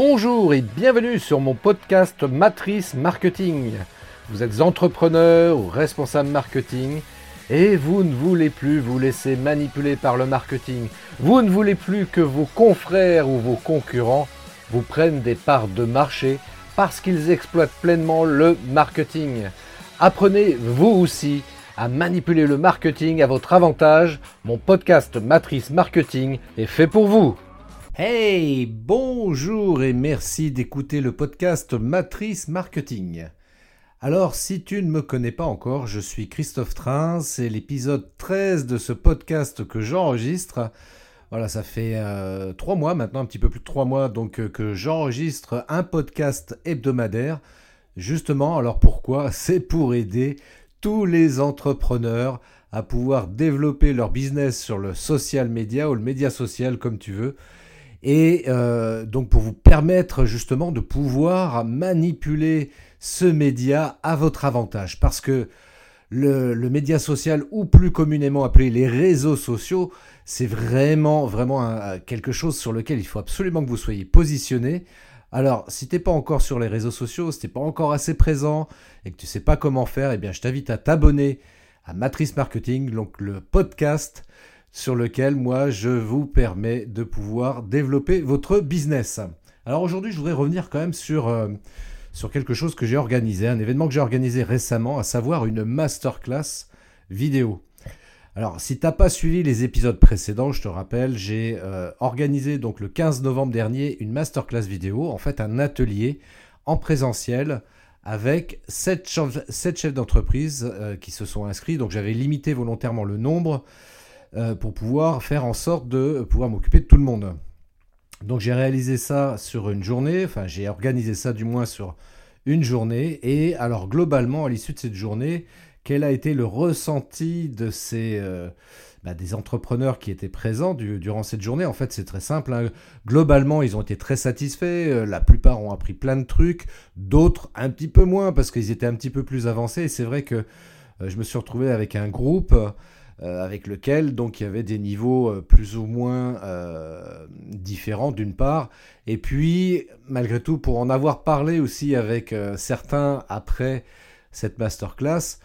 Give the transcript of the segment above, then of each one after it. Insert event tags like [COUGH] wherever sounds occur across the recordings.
Bonjour et bienvenue sur mon podcast Matrice Marketing. Vous êtes entrepreneur ou responsable marketing et vous ne voulez plus vous laisser manipuler par le marketing. Vous ne voulez plus que vos confrères ou vos concurrents vous prennent des parts de marché parce qu'ils exploitent pleinement le marketing. Apprenez vous aussi à manipuler le marketing à votre avantage. Mon podcast Matrice Marketing est fait pour vous. Hey, bonjour et merci d'écouter le podcast Matrice Marketing. Alors, si tu ne me connais pas encore, je suis Christophe Train, c'est l'épisode 13 de ce podcast que j'enregistre. Voilà, ça fait euh, trois mois maintenant, un petit peu plus de trois mois, donc euh, que j'enregistre un podcast hebdomadaire. Justement, alors pourquoi? [LAUGHS] C'est pour aider tous les entrepreneurs à pouvoir développer leur business sur le social media ou le média social comme tu veux et euh, donc pour vous permettre justement de pouvoir manipuler ce média à votre avantage. Parce que le, média social, ou plus communément appelé les réseaux sociaux, c'est vraiment, vraiment quelque chose sur lequel il faut absolument que vous soyez positionné. Alors, si t'es pas encore sur les réseaux sociaux, si t'es pas encore assez présent et que tu sais pas comment faire, eh bien, je t'invite à t'abonner à Matrice Marketing, donc le podcast sur lequel moi je vous permets de pouvoir développer votre business. Alors aujourd'hui, je voudrais revenir quand même sur, euh, sur quelque chose que j'ai organisé, un événement que j'ai organisé récemment, à savoir une masterclass vidéo. Alors, si tu n'as pas suivi les épisodes précédents, je te rappelle, j'ai euh, organisé donc le 15 novembre dernier une masterclass vidéo, en fait un atelier en présentiel avec 7 chefs, d'entreprise euh, qui se sont inscrits. Donc j'avais limité volontairement le nombre euh, pour pouvoir faire en sorte de pouvoir m'occuper de tout le monde. Donc j'ai réalisé ça sur une journée, enfin j'ai organisé ça du moins sur une journée, et alors globalement à l'issue de cette journée, quel a été le ressenti de ces... Euh, bah, des entrepreneurs qui étaient présents durant cette journée? En fait, c'est très simple. Hein. Globalement, ils ont été très satisfaits. Euh, la plupart ont appris plein de trucs. D'autres, un petit peu moins, parce qu'ils étaient un petit peu plus avancés. Et c'est vrai que je me suis retrouvé avec un groupe avec lequel donc il y avait des niveaux euh, plus ou moins euh, différents d'une part, et puis malgré tout pour en avoir parlé aussi avec certains après cette masterclass,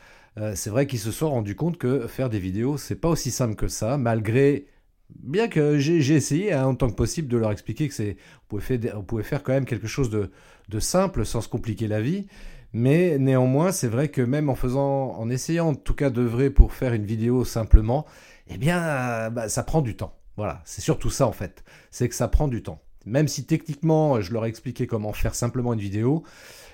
c'est vrai qu'ils se sont rendus compte que faire des vidéos c'est pas aussi simple que ça, malgré bien que j'ai essayé hein, en tant que possible de leur expliquer que c'est on, pouvait faire quand même quelque chose de simple sans se compliquer la vie. Mais néanmoins, c'est vrai que même en faisant, en essayant en tout cas d'œuvrer pour faire une vidéo simplement, eh bien, bah, ça prend du temps. Voilà, c'est surtout ça en fait. C'est que ça prend du temps. Même si techniquement, je leur ai expliqué comment faire simplement une vidéo,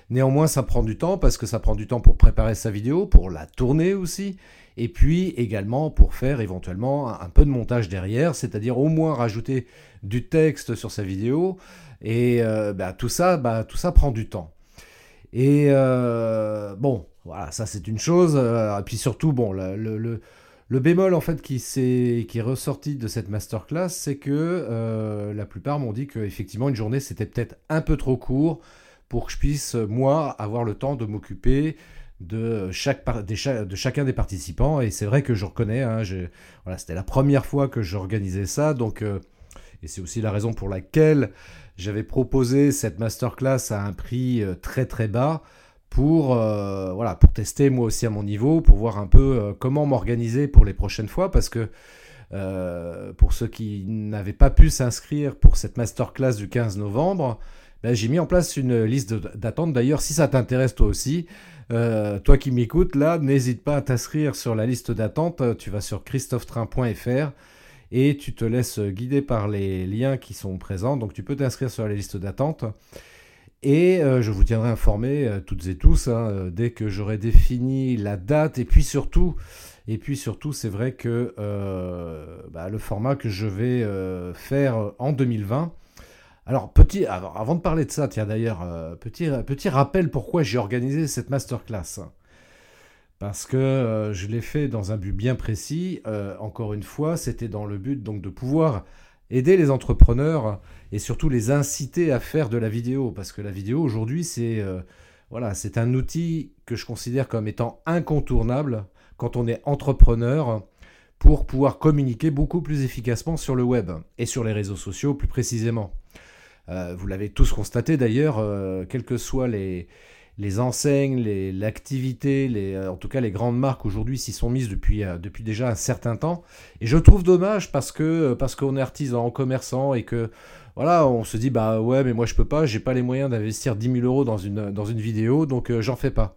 néanmoins, ça prend du temps parce que ça prend du temps pour préparer sa vidéo, pour la tourner aussi, et puis également pour faire éventuellement un peu de montage derrière, c'est-à-dire au moins rajouter du texte sur sa vidéo. Et euh, bah, tout ça, bah, tout ça prend du temps. Et euh, bon, voilà, ça c'est une chose. Euh, et puis surtout, bon, le, bémol en fait qui, est, qui ressorti de cette masterclass, c'est que euh, la plupart m'ont dit qu'effectivement une journée c'était peut-être un peu trop court pour que je puisse, moi, avoir le temps de m'occuper de, chaque, chacun des participants. Et c'est vrai que je reconnais, hein, voilà, c'était la première fois que j'organisais ça, donc, et c'est aussi la raison pour laquelle j'avais proposé cette masterclass à un prix euh, très très bas pour, euh, pour tester moi aussi à mon niveau, pour voir un peu euh, comment m'organiser pour les prochaines fois, parce que pour ceux qui n'avaient pas pu s'inscrire pour cette masterclass du 15 novembre, ben, j'ai mis en place une liste d'attente. D'ailleurs, si ça t'intéresse toi aussi, toi qui m'écoutes là, n'hésite pas à t'inscrire sur la liste d'attente. Tu vas sur christophetrain.fr et tu te laisses guider par les liens qui sont présents. Donc tu peux t'inscrire sur la liste d'attente. Et euh, je vous tiendrai informé euh, toutes et tous hein, euh, dès que j'aurai défini la date et puis surtout, et puis surtout, c'est vrai que bah, le format que je vais faire en 2020. Alors petit, avant de parler de ça, tiens d'ailleurs, petit, petit rappel pourquoi j'ai organisé cette masterclass parce que euh, je l'ai fait dans un but bien précis. Euh, encore une fois, c'était dans le but donc de pouvoir aider les entrepreneurs et surtout les inciter à faire de la vidéo, parce que la vidéo aujourd'hui c'est euh, voilà, c'est un outil que je considère comme étant incontournable quand on est entrepreneur pour pouvoir communiquer beaucoup plus efficacement sur le web et sur les réseaux sociaux plus précisément. vous l'avez tous constaté d'ailleurs, quelles que soient les, les enseignes, l'activité, les, en tout cas les grandes marques aujourd'hui s'y sont mises depuis, depuis déjà un certain temps. Et je trouve dommage parce que parce qu'on est artisan, commerçant et que voilà, on se dit bah ouais mais moi je peux pas, j'ai pas les moyens d'investir 10 000 euros dans une, dans une vidéo, donc j'en fais pas.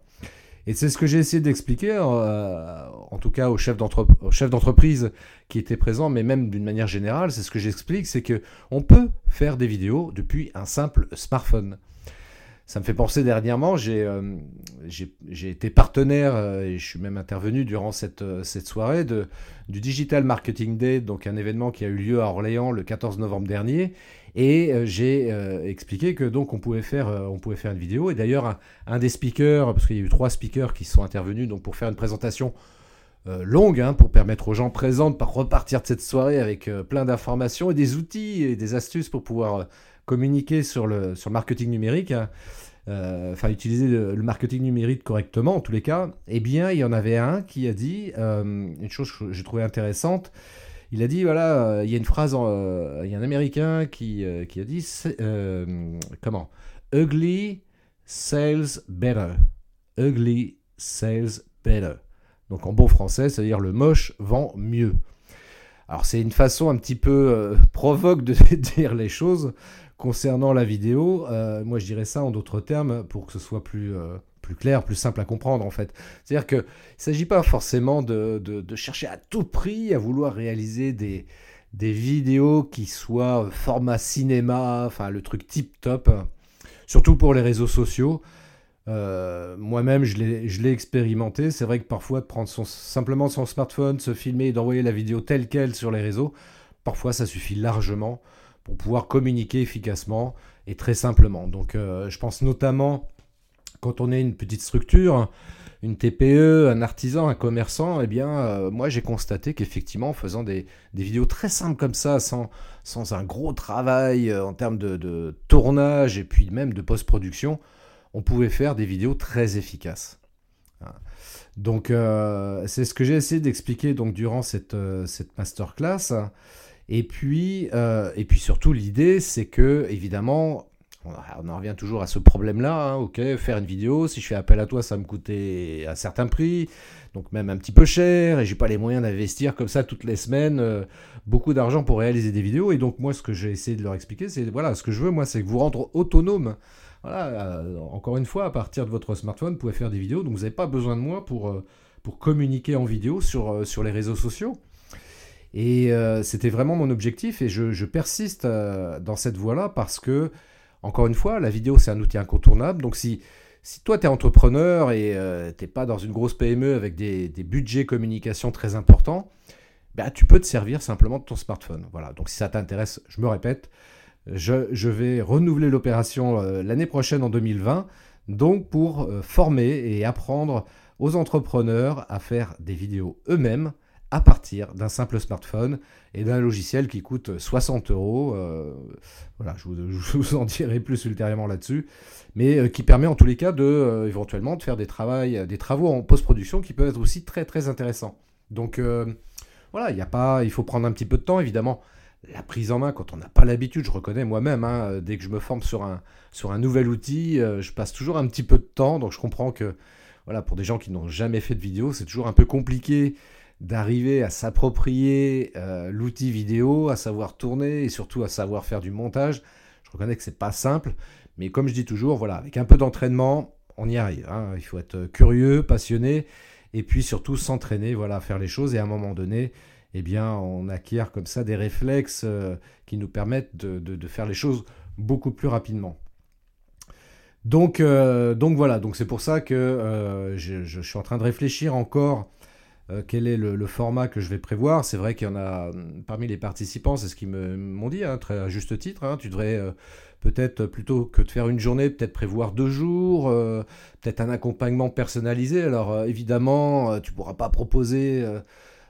Et c'est ce que j'ai essayé d'expliquer, euh, en tout cas aux chefs d'entreprise qui étaient présents, mais même d'une manière générale, c'est ce que j'explique, c'est que on peut faire des vidéos depuis un simple smartphone. Ça me fait penser dernièrement, j'ai euh, été partenaire euh, et je suis même intervenu durant cette, cette soirée de, du Digital Marketing Day, donc un événement qui a eu lieu à Orléans le 14 novembre dernier. Et euh, j'ai euh, expliqué que donc on pouvait faire, euh, on pouvait faire une vidéo. Et d'ailleurs, un, des speakers, parce qu'il y a eu trois speakers qui sont intervenus donc pour faire une présentation longue, hein, pour permettre aux gens présents de repartir de cette soirée avec plein d'informations et des outils et des astuces pour pouvoir communiquer sur le, sur le marketing numérique. Hein. enfin utiliser le, marketing numérique correctement en tous les cas, eh bien il y en avait un qui a dit une chose que j'ai trouvé intéressante, il a dit voilà, euh, il y a une phrase, euh, il y a un Américain qui, euh, qui a dit comment? Ugly sells better. Ugly sells better. Donc en bon français, c'est-à-dire le moche vend mieux. Alors c'est une façon un petit peu provoque de [LAUGHS] dire les choses concernant la vidéo. moi je dirais ça en d'autres termes pour que ce soit plus plus clair, plus simple à comprendre en fait. C'est-à-dire qu'il ne s'agit pas forcément de, chercher à tout prix à vouloir réaliser des, des vidéos qui soient format cinéma, enfin le truc tip top, surtout pour les réseaux sociaux. Euh, moi-même, je l'ai expérimenté. C'est vrai que parfois, de prendre son, simplement son smartphone, se filmer et d'envoyer la vidéo telle qu'elle sur les réseaux, parfois ça suffit largement pour pouvoir communiquer efficacement et très simplement. Donc, euh, je pense notamment quand on est une petite structure, une TPE, un artisan, un commerçant, eh bien, euh, moi j'ai constaté qu'effectivement, en faisant des, vidéos très simples comme ça, sans, un gros travail euh, en termes de, tournage et puis même de post-production, on pouvait faire des vidéos très efficaces. Donc, euh, c'est ce que j'ai essayé d'expliquer donc durant cette masterclass. Et puis, et puis surtout, l'idée, c'est que, évidemment, on en revient toujours à ce problème-là. Hein, ok, faire une vidéo, si je fais appel à toi, ça me coûtait un certain prix, donc même un petit peu cher, et j'ai pas les moyens d'investir comme ça toutes les semaines euh, beaucoup d'argent pour réaliser des vidéos. Et donc moi, ce que j'ai essayé de leur expliquer, c'est voilà, ce que je veux, moi, c'est que vous rendre autonome. Voilà, euh, encore une fois, à partir de votre smartphone, vous pouvez faire des vidéos, donc vous n'avez pas besoin de moi pour, euh, pour communiquer en vidéo sur, sur les réseaux sociaux. Et c'était vraiment mon objectif, et je, persiste dans cette voie-là parce que encore une fois, la vidéo, c'est un outil incontournable. Donc si, toi, tu es entrepreneur et euh, tu n'es pas dans une grosse PME avec des, budgets communication très importants, bah, tu peux te servir simplement de ton smartphone. Voilà. Donc si ça t'intéresse, je me répète, je, vais renouveler l'opération euh, l'année prochaine en 2020, donc pour euh, former et apprendre aux entrepreneurs à faire des vidéos eux-mêmes à partir d'un simple smartphone et d'un logiciel qui coûte 60 euros. Euh, voilà, je vous, en dirai plus ultérieurement là-dessus, mais euh, qui permet en tous les cas de euh, éventuellement de faire des, travaux en post-production qui peuvent être aussi très très intéressants. Donc voilà, il y a pas, il faut prendre un petit peu de temps évidemment. La prise en main, quand on n'a pas l'habitude, je reconnais moi-même, hein, dès que je me forme sur un, sur un nouvel outil, je passe toujours un petit peu de temps, donc je comprends que voilà, pour des gens qui n'ont jamais fait de vidéo, c'est toujours un peu compliqué d'arriver à s'approprier euh, l'outil vidéo, à savoir tourner et surtout à savoir faire du montage. Je reconnais que c'est pas simple, mais comme je dis toujours, voilà, avec un peu d'entraînement, on y arrive. Hein. Il faut être curieux, passionné, et puis surtout s'entraîner, voilà, à faire les choses. Et à un moment donné, eh bien, on acquiert comme ça des réflexes euh, qui nous permettent de, faire les choses beaucoup plus rapidement. Donc, euh, donc voilà, donc c'est pour ça que je, je, suis en train de réfléchir encore euh, quel est le, format que je vais prévoir? C'est vrai qu'il y en a parmi les participants, c'est ce qu'ils m'ont dit, hein, très à juste titre. Hein. tu devrais euh, peut-être, plutôt que de faire une journée, peut-être prévoir deux jours, euh, peut-être un accompagnement personnalisé. Alors évidemment, tu pourras pas proposer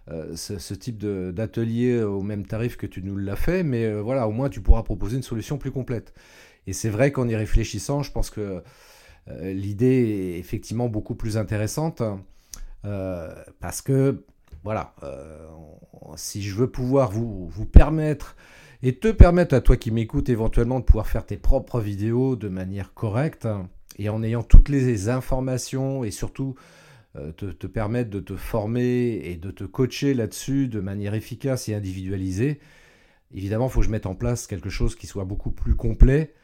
ce, type d'atelier au même tarif que tu nous l'as fait, mais voilà, au moins tu pourras proposer une solution plus complète. Et c'est vrai qu'en y réfléchissant, je pense que l'idée est effectivement beaucoup plus intéressante. Euh, parce que, voilà, euh, si je veux pouvoir vous, permettre et te permettre à toi qui m'écoutes éventuellement de pouvoir faire tes propres vidéos de manière correcte et en ayant toutes les informations et surtout euh, te, te, permettre de te former et de te coacher là-dessus de manière efficace et individualisée. Évidemment, il faut que je mette en place quelque chose qui soit beaucoup plus complet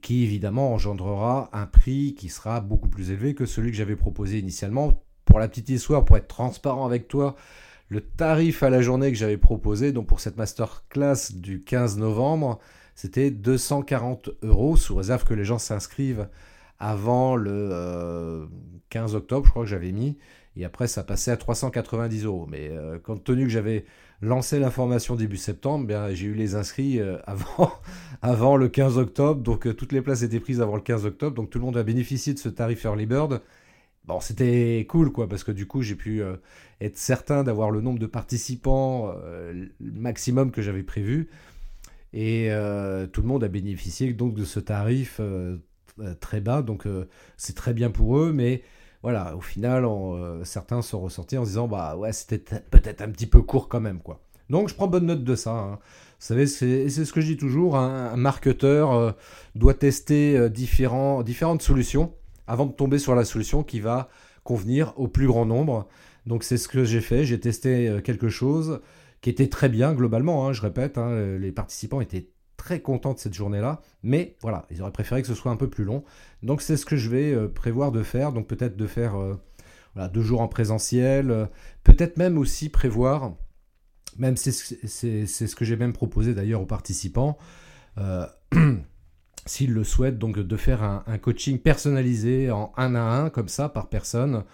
qui évidemment engendrera un prix qui sera beaucoup plus élevé que celui que j'avais proposé initialement. Pour la petite histoire, pour être transparent avec toi, le tarif à la journée que j'avais proposé, donc pour cette masterclass du 15 novembre, c'était 240 euros, sous réserve que les gens s'inscrivent avant le 15 euh, octobre, je crois que j'avais mis, et après ça passait à 390 euros. Mais euh, compte tenu que j'avais lancé l'information début septembre, bien, j'ai eu les inscrits euh, avant, [LAUGHS] le 15 octobre, donc toutes les places étaient prises avant le 15 octobre, donc tout le monde a bénéficié de ce tarif Early Bird. Bon, c'était cool, quoi, parce que du coup, j'ai pu euh, être certain d'avoir le nombre de participants maximum que j'avais prévu. Et tout le monde a bénéficié donc de ce tarif très bas, donc c'est très bien pour eux, mais voilà, au final, certains sont ressortis en se disant, bah ouais, c'était peut-être un petit peu court quand même, quoi. Donc je prends bonne note de ça. Hein. Vous savez, c'est ce que je dis toujours, un, marketeur euh, doit tester euh, différentes solutions avant de tomber sur la solution qui va convenir au plus grand nombre. Donc c'est ce que j'ai fait, j'ai testé euh, quelque chose qui était très bien globalement, hein, je répète, hein, les participants étaient très contents de cette journée-là, mais voilà, ils auraient préféré que ce soit un peu plus long. Donc c'est ce que je vais prévoir de faire, donc peut-être de faire deux jours en présentiel, peut-être même aussi prévoir même c'est ce que j'ai même proposé d'ailleurs aux participants, euh, [CLEARS THROAT] s'ils le souhaitent, donc de faire un, coaching personnalisé en un à un, comme ça, par personne,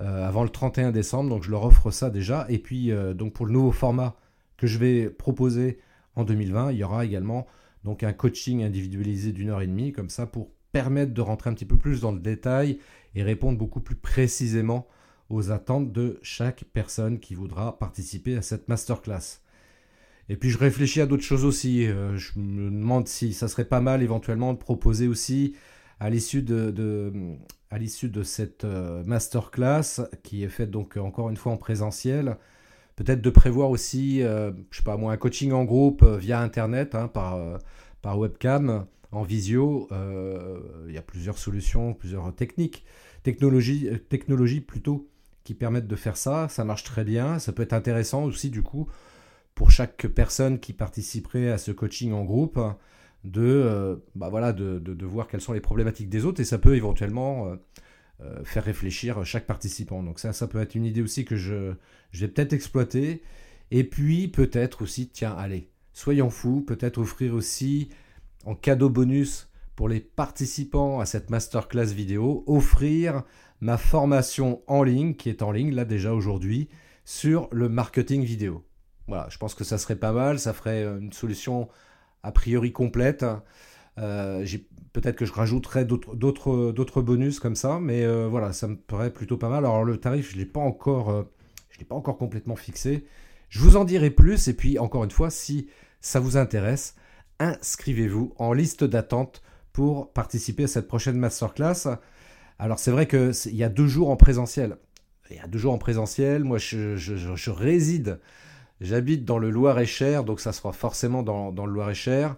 euh, avant le 31 décembre. Donc je leur offre ça déjà. Et puis, euh, donc pour le nouveau format que je vais proposer en 2020, il y aura également donc un coaching individualisé d'une heure et demie, comme ça, pour permettre de rentrer un petit peu plus dans le détail et répondre beaucoup plus précisément aux attentes de chaque personne qui voudra participer à cette masterclass. Et puis je réfléchis à d'autres choses aussi. Euh, je me demande si ça serait pas mal éventuellement de proposer aussi à l'issue de, à l'issue de cette euh, masterclass qui est faite donc encore une fois en présentiel, peut-être de prévoir aussi, euh, je sais pas moi, un coaching en groupe via internet, hein, par, par webcam, en visio. Il y a plusieurs solutions, plusieurs techniques, technologies, technologies plutôt qui permettent de faire ça. Ça marche très bien. Ça peut être intéressant aussi, du coup, pour chaque personne qui participerait à ce coaching en groupe, de, euh, bah voilà, de, de, voir quelles sont les problématiques des autres et ça peut éventuellement euh, euh, faire réfléchir chaque participant. Donc ça, ça peut être une idée aussi que je, je vais peut-être exploiter. Et puis peut-être aussi, tiens, allez, soyons fous, peut-être offrir aussi en cadeau bonus pour les participants à cette masterclass vidéo, offrir ma formation en ligne, qui est en ligne là déjà aujourd'hui, sur le marketing vidéo. Voilà, je pense que ça serait pas mal, ça ferait une solution a priori complète. Euh, peut-être que je rajouterai d'autres bonus comme ça, mais euh, voilà, ça me paraît plutôt pas mal. Alors le tarif, je ne l'ai pas encore, euh, pas encore complètement fixé. Je vous en dirai plus. Et puis encore une fois, si ça vous intéresse, inscrivez-vous en liste d'attente pour participer à cette prochaine masterclass. Alors c'est vrai qu'il y a deux jours en présentiel. Il y a deux jours en présentiel. Moi, je, réside, j'habite dans le Loir-et-Cher, donc ça sera forcément dans, le Loir-et-Cher.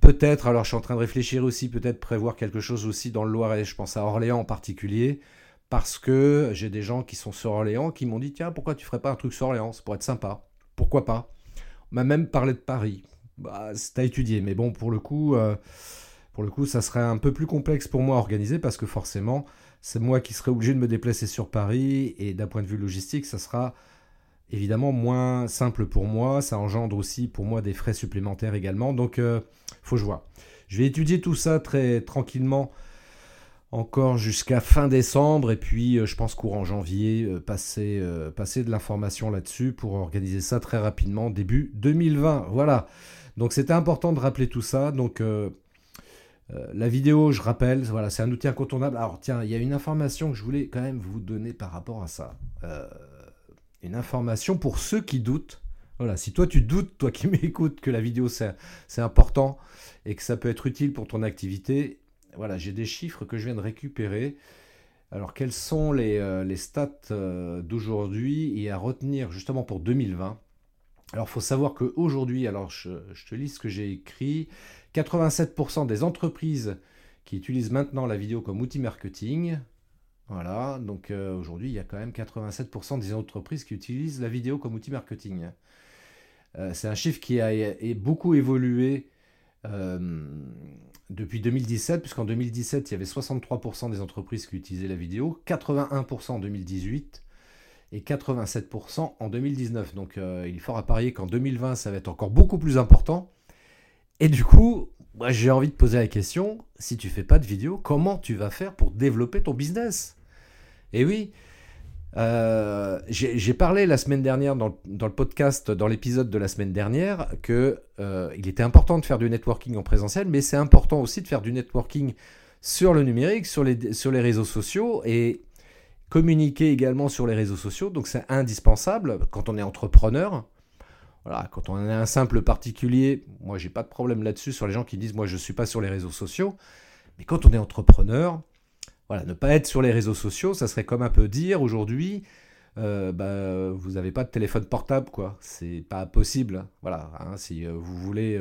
Peut-être, alors je suis en train de réfléchir aussi, peut-être prévoir quelque chose aussi dans le Loiret, je pense à Orléans en particulier, parce que j'ai des gens qui sont sur Orléans qui m'ont dit tiens, pourquoi tu ferais pas un truc sur Orléans? Ça pourrait être sympa. Pourquoi pas? On m'a même parlé de Paris. Bah, c'est à étudier, mais bon, pour le coup, euh, pour le coup, ça serait un peu plus complexe pour moi à organiser parce que forcément, c'est moi qui serais obligé de me déplacer sur Paris et d'un point de vue logistique, ça sera évidemment moins simple pour moi. Ça engendre aussi pour moi des frais supplémentaires également. Donc, euh, faut que je vois. Je vais étudier tout ça très tranquillement encore jusqu'à fin décembre et puis euh, je pense courant janvier euh, passer, passer de l'information là-dessus pour organiser ça très rapidement début 2020. Voilà. Donc c'était important de rappeler tout ça. Donc euh, la vidéo, je rappelle, voilà, c'est un outil incontournable. Alors tiens, il y a une information que je voulais quand même vous donner par rapport à ça. Euh, une information pour ceux qui doutent. Voilà, si toi tu doutes, toi qui [LAUGHS] m'écoutes, que la vidéo c'est important et que ça peut être utile pour ton activité, voilà, j'ai des chiffres que je viens de récupérer. Alors quels sont les, euh, les stats d'aujourd'hui et à retenir justement pour 2020 Alors, il faut savoir qu'aujourd'hui, alors je, te lis ce que j'ai écrit, 87% des entreprises qui utilisent maintenant la vidéo comme outil marketing, voilà, donc euh, aujourd'hui, il y a quand même 87% des entreprises qui utilisent la vidéo comme outil marketing. Euh, c'est un chiffre qui a, beaucoup évolué euh, depuis 2017, puisqu'en 2017, il y avait 63% des entreprises qui utilisaient la vidéo, 81% en 2018 et 87% en 2019. Donc il est fort à parier qu'en 2020, ça va être encore beaucoup plus important. Et du coup, moi j'ai envie de poser la question, si tu fais pas de vidéo, comment tu vas faire pour développer ton business? Et oui, euh, j'ai parlé la semaine dernière dans, le podcast, dans l'épisode de la semaine dernière, que euh, il était important de faire du networking en présentiel, mais c'est important aussi de faire du networking sur le numérique, sur les, réseaux sociaux et communiquer également sur les réseaux sociaux. Donc c'est indispensable quand on est entrepreneur. Voilà, quand on est un simple particulier, moi j'ai pas de problème là-dessus sur les gens qui disent moi je suis pas sur les réseaux sociaux. Mais quand on est entrepreneur, voilà, ne pas être sur les réseaux sociaux, ça serait comme un peu dire aujourd'hui, euh, bah, vous n'avez pas de téléphone portable, quoi. C'est pas possible. Voilà, hein, si euh, vous voulez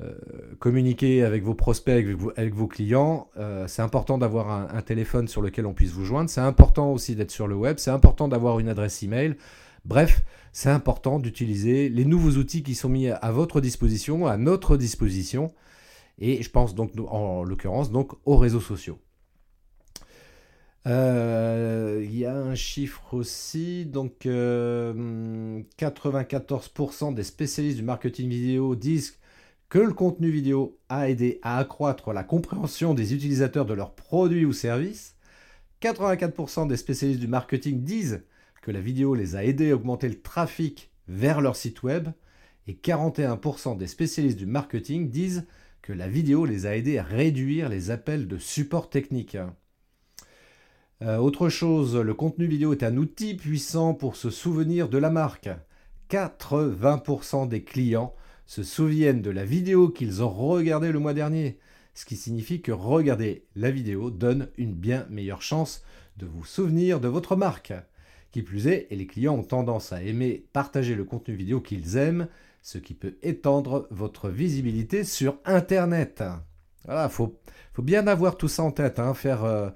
euh, communiquer avec vos prospects, avec, vos clients, c'est important d'avoir un, un, téléphone sur lequel on puisse vous joindre. C'est important aussi d'être sur le web. C'est important d'avoir une adresse email. Bref, c'est important d'utiliser les nouveaux outils qui sont mis à votre disposition, à notre disposition. Et je pense donc en l'occurrence donc aux réseaux sociaux. Euh, il y a un chiffre aussi, donc 94% euh, des spécialistes du marketing vidéo disent que le contenu vidéo a aidé à accroître la compréhension des utilisateurs de leurs produits ou services. 84% des spécialistes du marketing disent que la vidéo les a aidés à augmenter le trafic vers leur site web. Et 41% des spécialistes du marketing disent que la vidéo les a aidés à réduire les appels de support technique. Euh, autre chose, le contenu vidéo est un outil puissant pour se souvenir de la marque. 80% des clients se souviennent de la vidéo qu'ils ont regardée le mois dernier, ce qui signifie que regarder la vidéo donne une bien meilleure chance de vous souvenir de votre marque. Qui plus est, et les clients ont tendance à aimer partager le contenu vidéo qu'ils aiment, ce qui peut étendre votre visibilité sur Internet. Voilà, faut, bien avoir tout ça en tête, hein, faire... Euh,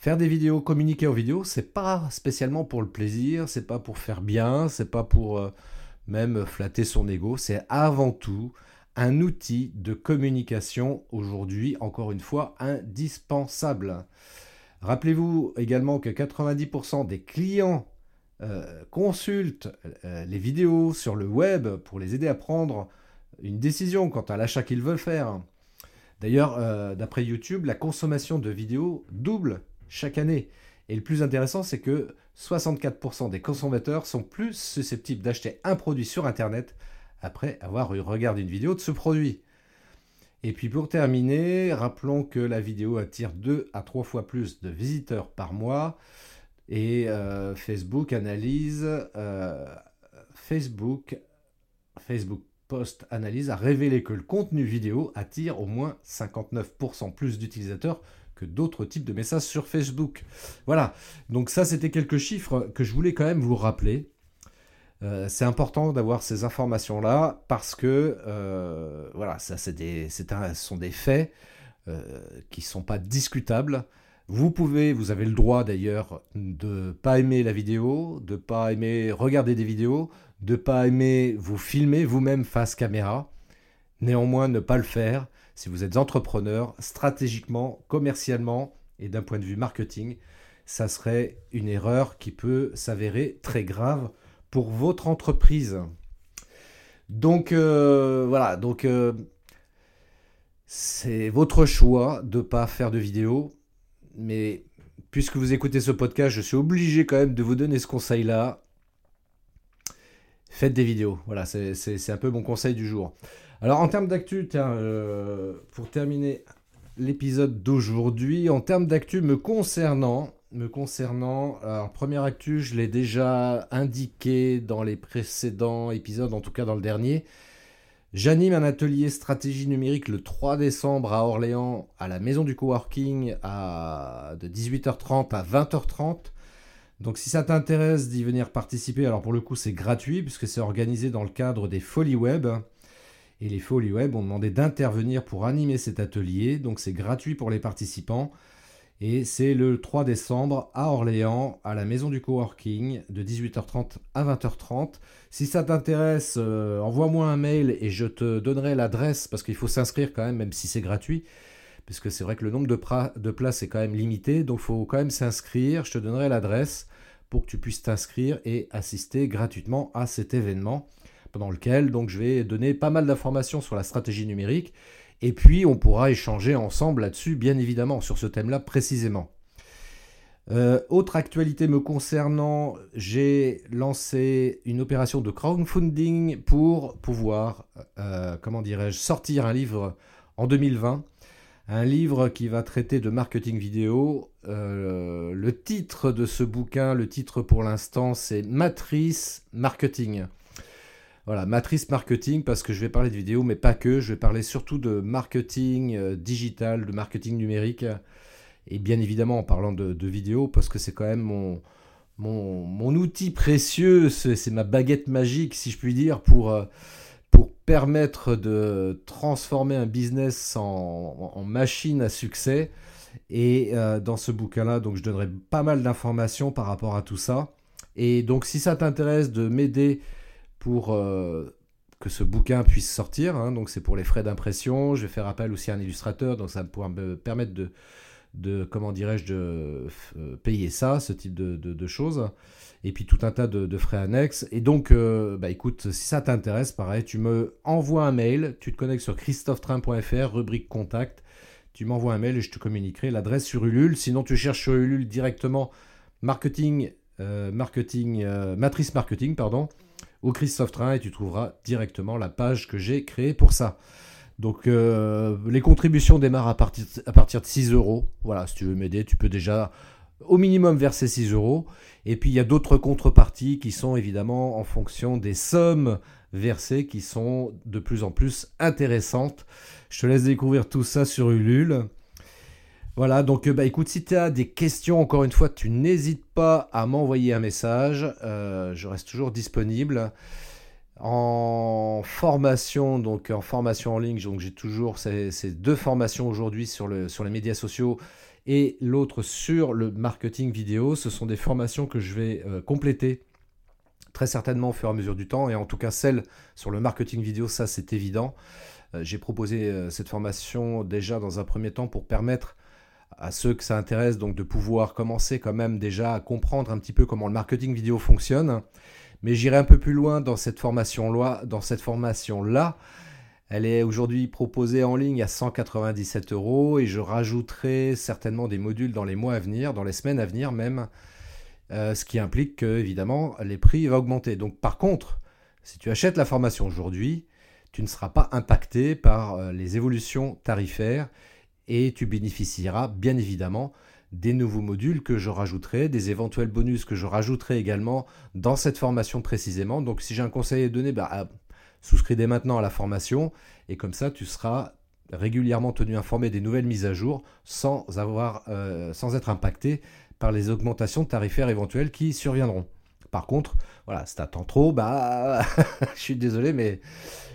Faire des vidéos, communiquer en vidéo, c'est pas spécialement pour le plaisir, c'est pas pour faire bien, c'est pas pour euh, même flatter son ego, c'est avant tout un outil de communication aujourd'hui, encore une fois, indispensable. Rappelez-vous également que 90% des clients euh, consultent euh, les vidéos sur le web pour les aider à prendre une décision quant à l'achat qu'ils veulent faire. D'ailleurs, d'après YouTube, la consommation de vidéos double chaque année. Et le plus intéressant, c'est que 64% des consommateurs sont plus susceptibles d'acheter un produit sur Internet après avoir regardé une vidéo de ce produit. Et puis pour terminer, rappelons que la vidéo attire 2 à 3 fois plus de visiteurs par mois. Et euh, Facebook analyse, euh, Facebook, Facebook Post Analyse a révélé que le contenu vidéo attire au moins 59% plus d'utilisateurs d'autres types de messages sur Facebook. Voilà, donc ça c'était quelques chiffres que je voulais quand même vous rappeler. Euh, c'est important d'avoir ces informations-là parce que euh, voilà, ça c'est des, ce sont des faits euh, qui ne sont pas discutables. Vous pouvez, vous avez le droit d'ailleurs de pas aimer la vidéo, de pas aimer regarder des vidéos, de pas aimer vous filmer vous-même face caméra. Néanmoins, ne pas le faire, si vous êtes entrepreneur, stratégiquement, commercialement et d'un point de vue marketing, ça serait une erreur qui peut s'avérer très grave pour votre entreprise. Donc euh, voilà, donc euh, c'est votre choix de ne pas faire de vidéo, mais puisque vous écoutez ce podcast, je suis obligé quand même de vous donner ce conseil-là. Faites des vidéos, voilà, c'est un peu mon conseil du jour. Alors en termes d'actu, euh, pour terminer l'épisode d'aujourd'hui, en termes d'actu me concernant, me concernant, alors première actu, je l'ai déjà indiqué dans les précédents épisodes, en tout cas dans le dernier. J'anime un atelier stratégie numérique le 3 décembre à Orléans, à la maison du coworking, de 18h30 à 20h30. Donc si ça t'intéresse d'y venir participer, alors pour le coup c'est gratuit puisque c'est organisé dans le cadre des Folies Web. Et les Folies Web ont demandé d'intervenir pour animer cet atelier. Donc c'est gratuit pour les participants. Et c'est le 3 décembre à Orléans, à la maison du coworking, de 18h30 à 20h30. Si ça t'intéresse, euh, envoie-moi un mail et je te donnerai l'adresse, parce qu'il faut s'inscrire quand même, même si c'est gratuit. Parce que c'est vrai que le nombre de, places est quand même limité, donc il faut quand même s'inscrire. Je te donnerai l'adresse pour que tu puisses t'inscrire et assister gratuitement à cet événement, pendant lequel donc je vais donner pas mal d'informations sur la stratégie numérique et puis, on pourra échanger ensemble là-dessus, bien évidemment, sur ce thème-là précisément. Euh, autre actualité me concernant, j'ai lancé une opération de crowdfunding pour pouvoir, euh, comment dirais-je, sortir un livre en 2020. Un livre qui va traiter de marketing vidéo. Euh, le titre de ce bouquin, le titre pour l'instant, c'est Matrice Marketing. Voilà, matrice marketing, parce que je vais parler de vidéo, mais pas que. Je vais parler surtout de marketing euh, digital, de marketing numérique. Et bien évidemment en parlant de, vidéo, parce que c'est quand même mon, mon, outil précieux, c'est ma baguette magique, si je puis dire, pour, euh, pour permettre de transformer un business en, machine à succès. Et euh, dans ce bouquin-là, donc je donnerai pas mal d'informations par rapport à tout ça. Et donc si ça t'intéresse de m'aider pour euh, que ce bouquin puisse sortir. Hein. donc c'est pour les frais d'impression. Je vais faire appel aussi à un illustrateur, donc ça pourra me permettre de, de comment dirais-je, de euh, payer ça, ce type de, choses. Et puis tout un tas de, frais annexes. Et donc, euh, bah écoute, si ça t'intéresse, pareil, tu me envoies un mail, tu te connectes sur christophetrain.fr, rubrique contact, tu m'envoies un mail et je te communiquerai l'adresse sur Ulule. Sinon, tu cherches sur Ulule directement marketing, marketing, matrice marketing, pardon au Christophe Train et tu trouveras directement la page que j'ai créée pour ça. Donc euh, les contributions démarrent à partir, à partir de 6 euros. Voilà, si tu veux m'aider, tu peux déjà au minimum verser 6 euros. Et puis il y a d'autres contreparties qui sont évidemment en fonction des sommes versées qui sont de plus en plus intéressantes. Je te laisse découvrir tout ça sur Ulule. Voilà, donc euh, bah écoute, si tu as des questions, encore une fois, tu n'hésites pas à m'envoyer un message. Euh, je reste toujours disponible. En formation, donc en formation en ligne, j'ai toujours ces, deux formations aujourd'hui sur les médias sociaux et l'autre sur le marketing vidéo. Ce sont des formations que je vais euh, compléter très certainement au fur et à mesure du temps. Et en tout cas, celle sur le marketing vidéo, ça c'est évident. j'ai proposé cette formation déjà dans un premier temps pour permettre à ceux que ça intéresse donc de pouvoir commencer quand même déjà à comprendre un petit peu comment le marketing vidéo fonctionne. Mais j'irai un peu plus loin dans cette formation-là. Dans cette formation-là, elle est aujourd'hui proposée en ligne à 197 euros et je rajouterai certainement des modules dans les mois à venir, dans les semaines à venir même, euh, ce qui implique que évidemment les prix vont augmenter. Donc par contre, si tu achètes la formation aujourd'hui, tu ne seras pas impacté par euh, les évolutions tarifaires et tu bénéficieras bien évidemment des nouveaux modules que je rajouterai, des éventuels bonus que je rajouterai également dans cette formation précisément. Donc si j'ai un conseil à donner, bah, ah, souscris dès maintenant à la formation et comme ça tu seras régulièrement tenu informé des nouvelles mises à jour sans, avoir, euh, sans être impacté par les augmentations tarifaires éventuelles qui surviendront. Par contre, voilà, si t'attends trop, bah, [LAUGHS] je suis désolé, mais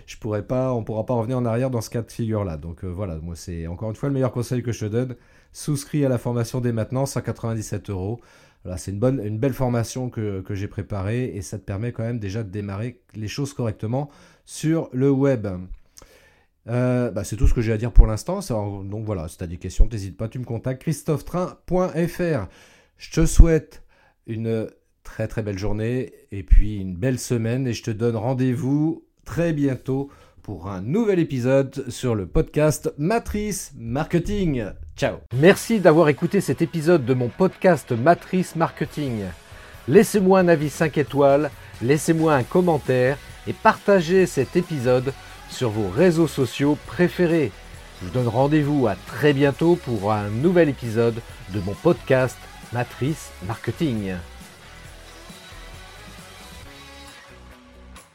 je pourrais pas, on pourra pas revenir en arrière dans ce cas de figure-là. Donc euh, voilà, moi c'est encore une fois le meilleur conseil que je te donne. Souscris à la formation dès maintenant, 197 euros. Voilà, c'est une bonne, une belle formation que, j'ai préparée et ça te permet quand même déjà de démarrer les choses correctement sur le web. Euh, bah, c'est tout ce que j'ai à dire pour l'instant. Donc voilà, si tu as des questions, n'hésite pas, tu me contactes christophetrain.fr. Je te souhaite une très très belle journée et puis une belle semaine et je te donne rendez-vous très bientôt pour un nouvel épisode sur le podcast Matrice Marketing. Ciao Merci d'avoir écouté cet épisode de mon podcast Matrice Marketing. Laissez-moi un avis 5 étoiles, laissez-moi un commentaire et partagez cet épisode sur vos réseaux sociaux préférés. Je vous donne rendez-vous à très bientôt pour un nouvel épisode de mon podcast Matrice Marketing.